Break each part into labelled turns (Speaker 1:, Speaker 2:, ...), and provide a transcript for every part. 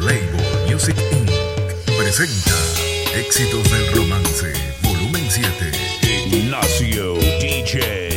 Speaker 1: Label Music Inc. presenta Éxitos del Romance, volumen 7.
Speaker 2: Ignacio DJ.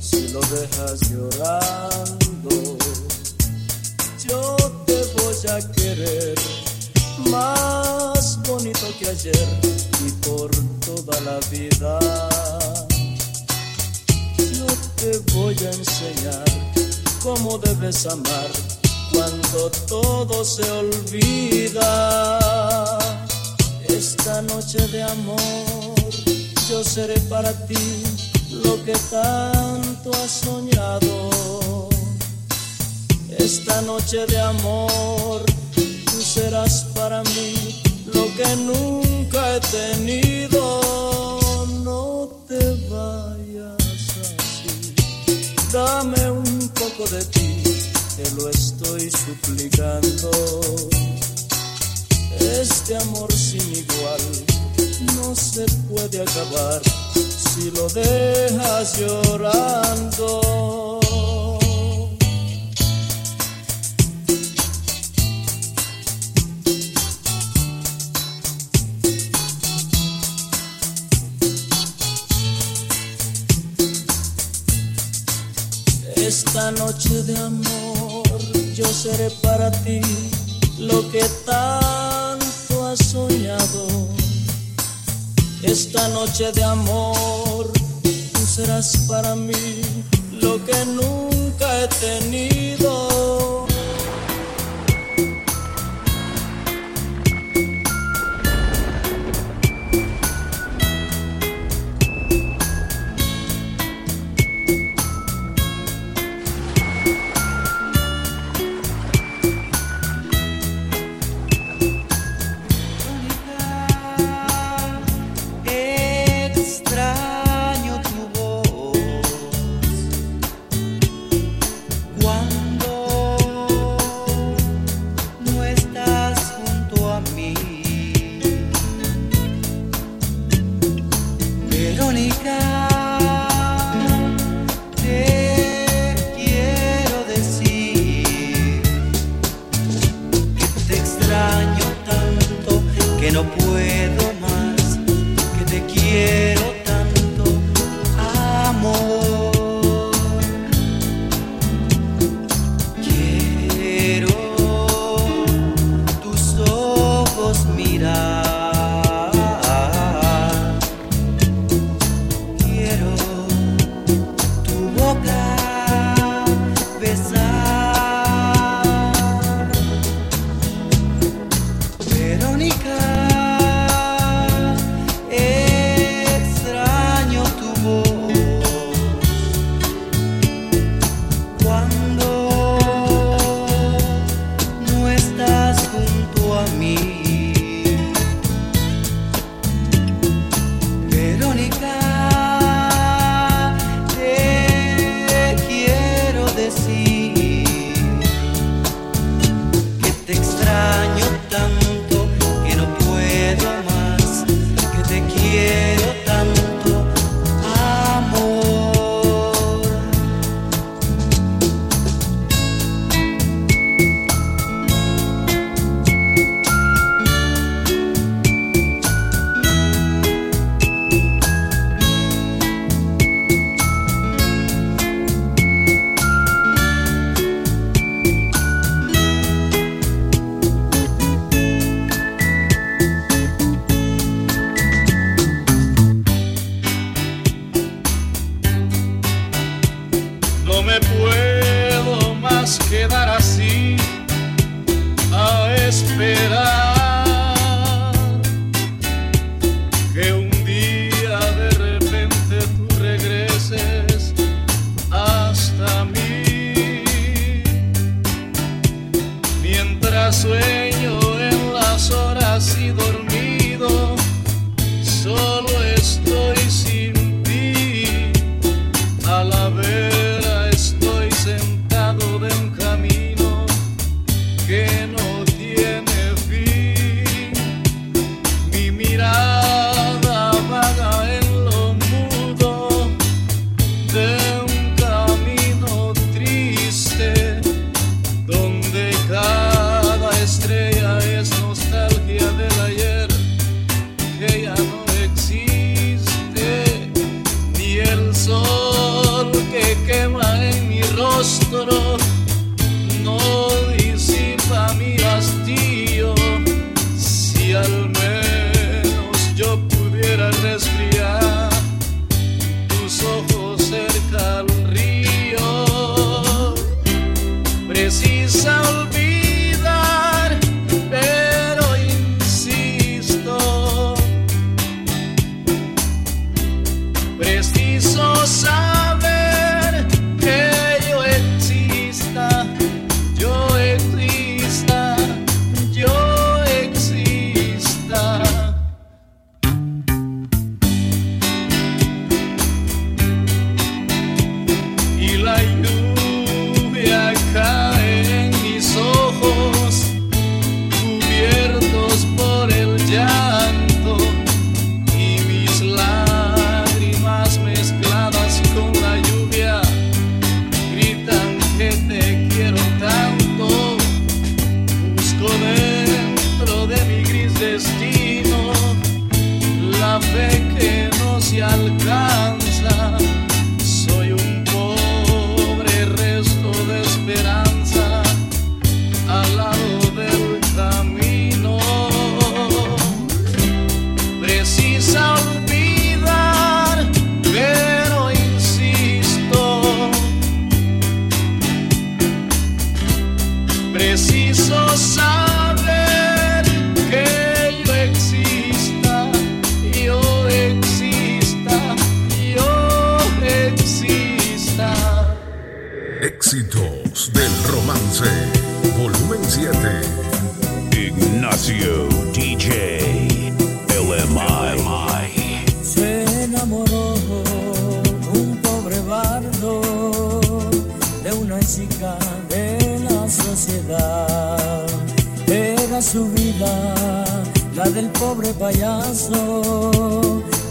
Speaker 3: Si lo dejas llorando. Yo te voy a querer más bonito que ayer y por toda la vida. Yo te voy a enseñar cómo debes amar cuando todo se olvida. Esta noche de amor yo seré para ti lo que tanto has soñado. Esta noche de amor tú serás para mí lo que nunca he tenido. No te vayas así, dame un poco de ti, te lo estoy suplicando. Este amor sin igual no se puede acabar si lo dejas llorando. Esta noche de amor yo seré para ti lo que tanto has soñado. Esta noche de amor tú serás para mí lo que nunca he tenido.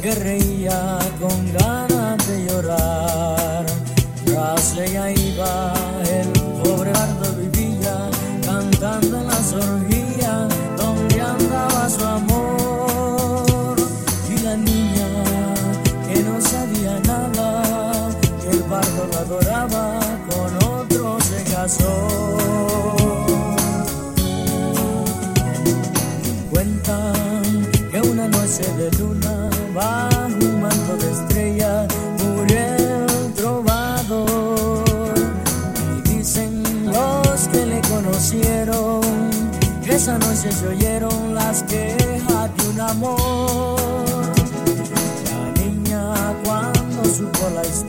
Speaker 3: alegría. se oyeron las quejas de un amor. La niña cuando supo la historia.